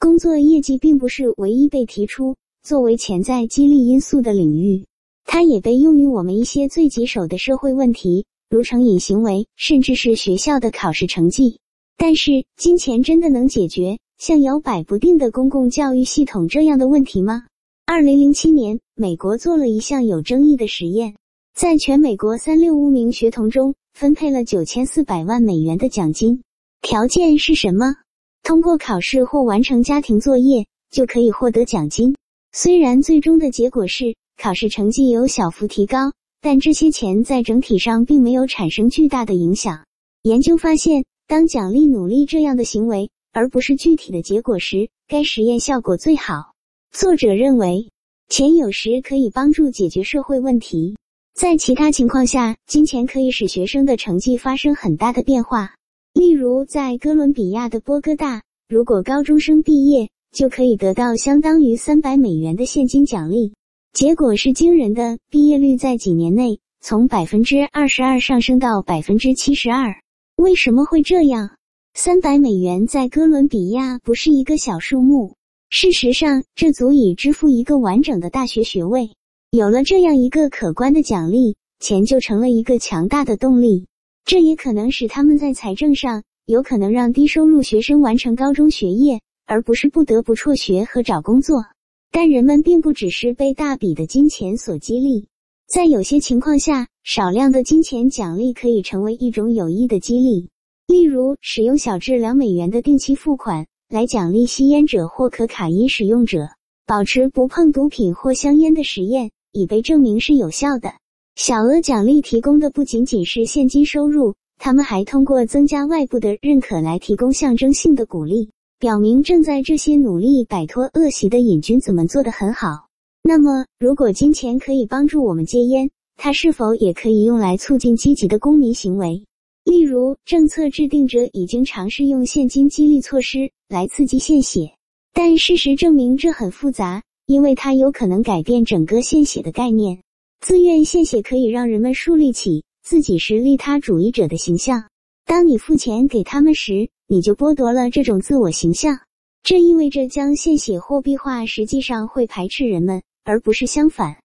工作业绩并不是唯一被提出作为潜在激励因素的领域，它也被用于我们一些最棘手的社会问题，如成瘾行为，甚至是学校的考试成绩。但是，金钱真的能解决像摇摆不定的公共教育系统这样的问题吗？二零零七年，美国做了一项有争议的实验，在全美国三六五名学童中分配了九千四百万美元的奖金，条件是什么？通过考试或完成家庭作业就可以获得奖金。虽然最终的结果是考试成绩有小幅提高，但这些钱在整体上并没有产生巨大的影响。研究发现，当奖励努力这样的行为，而不是具体的结果时，该实验效果最好。作者认为，钱有时可以帮助解决社会问题，在其他情况下，金钱可以使学生的成绩发生很大的变化。例如，在哥伦比亚的波哥大，如果高中生毕业，就可以得到相当于三百美元的现金奖励。结果是惊人的，毕业率在几年内从百分之二十二上升到百分之七十二。为什么会这样？三百美元在哥伦比亚不是一个小数目，事实上，这足以支付一个完整的大学学位。有了这样一个可观的奖励，钱就成了一个强大的动力。这也可能使他们在财政上有可能让低收入学生完成高中学业，而不是不得不辍学和找工作。但人们并不只是被大笔的金钱所激励，在有些情况下，少量的金钱奖励可以成为一种有益的激励。例如，使用小至两美元的定期付款来奖励吸烟者或可卡因使用者，保持不碰毒品或香烟的实验已被证明是有效的。小额奖励提供的不仅仅是现金收入，他们还通过增加外部的认可来提供象征性的鼓励，表明正在这些努力摆脱恶习的瘾君子们做得很好。那么，如果金钱可以帮助我们戒烟，它是否也可以用来促进积极的公民行为？例如，政策制定者已经尝试用现金激励措施来刺激献血，但事实证明这很复杂，因为它有可能改变整个献血的概念。自愿献血可以让人们树立起自己是利他主义者的形象。当你付钱给他们时，你就剥夺了这种自我形象。这意味着将献血货币化，实际上会排斥人们，而不是相反。